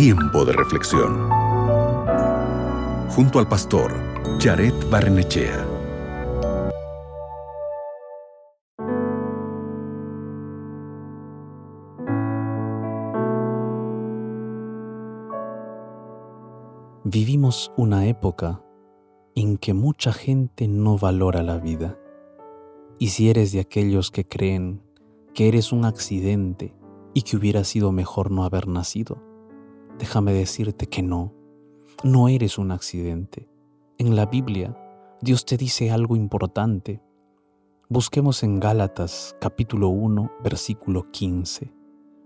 Tiempo de reflexión. Junto al pastor Jared Barnechea. Vivimos una época en que mucha gente no valora la vida. Y si eres de aquellos que creen que eres un accidente y que hubiera sido mejor no haber nacido, déjame decirte que no, no eres un accidente. En la Biblia, Dios te dice algo importante. Busquemos en Gálatas capítulo 1, versículo 15.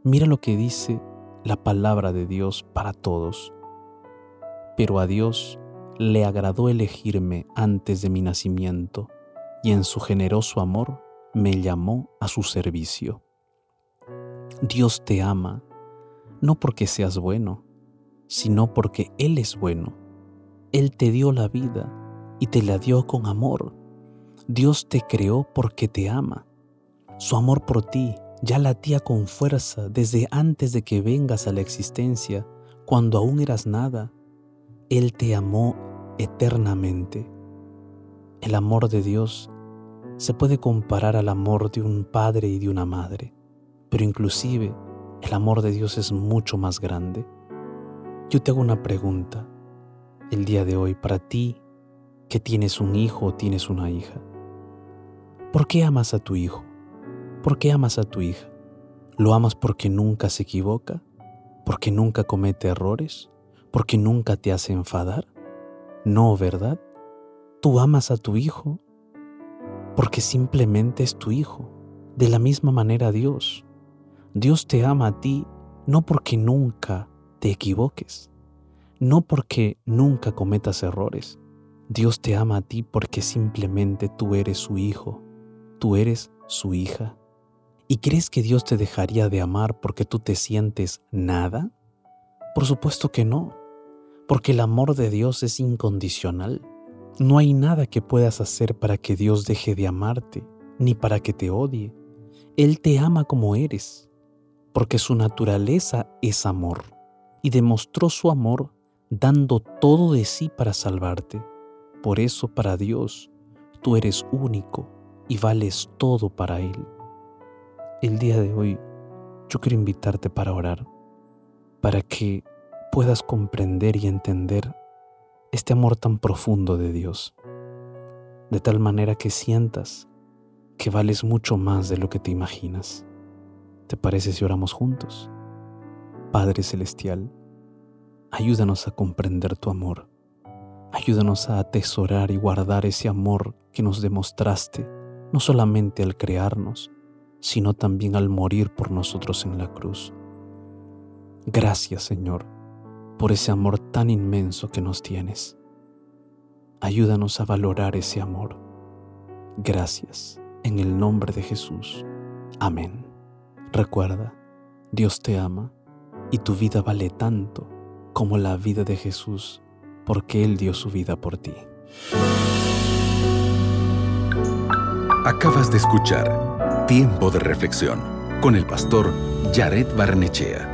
Mira lo que dice la palabra de Dios para todos. Pero a Dios le agradó elegirme antes de mi nacimiento, y en su generoso amor me llamó a su servicio. Dios te ama, no porque seas bueno, sino porque Él es bueno. Él te dio la vida y te la dio con amor. Dios te creó porque te ama. Su amor por ti ya latía con fuerza desde antes de que vengas a la existencia, cuando aún eras nada él te amó eternamente. El amor de Dios se puede comparar al amor de un padre y de una madre, pero inclusive el amor de Dios es mucho más grande. Yo te hago una pregunta el día de hoy para ti que tienes un hijo o tienes una hija. ¿Por qué amas a tu hijo? ¿Por qué amas a tu hija? ¿Lo amas porque nunca se equivoca? ¿Porque nunca comete errores? porque nunca te hace enfadar? No, ¿verdad? Tú amas a tu hijo porque simplemente es tu hijo. De la misma manera Dios. Dios te ama a ti no porque nunca te equivoques, no porque nunca cometas errores. Dios te ama a ti porque simplemente tú eres su hijo, tú eres su hija. ¿Y crees que Dios te dejaría de amar porque tú te sientes nada? Por supuesto que no porque el amor de Dios es incondicional. No hay nada que puedas hacer para que Dios deje de amarte, ni para que te odie. Él te ama como eres, porque su naturaleza es amor, y demostró su amor dando todo de sí para salvarte. Por eso para Dios, tú eres único y vales todo para Él. El día de hoy, yo quiero invitarte para orar, para que puedas comprender y entender este amor tan profundo de Dios, de tal manera que sientas que vales mucho más de lo que te imaginas. ¿Te parece si oramos juntos? Padre Celestial, ayúdanos a comprender tu amor. Ayúdanos a atesorar y guardar ese amor que nos demostraste, no solamente al crearnos, sino también al morir por nosotros en la cruz. Gracias, Señor por ese amor tan inmenso que nos tienes. Ayúdanos a valorar ese amor. Gracias, en el nombre de Jesús. Amén. Recuerda, Dios te ama y tu vida vale tanto como la vida de Jesús, porque Él dio su vida por ti. Acabas de escuchar Tiempo de Reflexión con el pastor Jared Barnechea.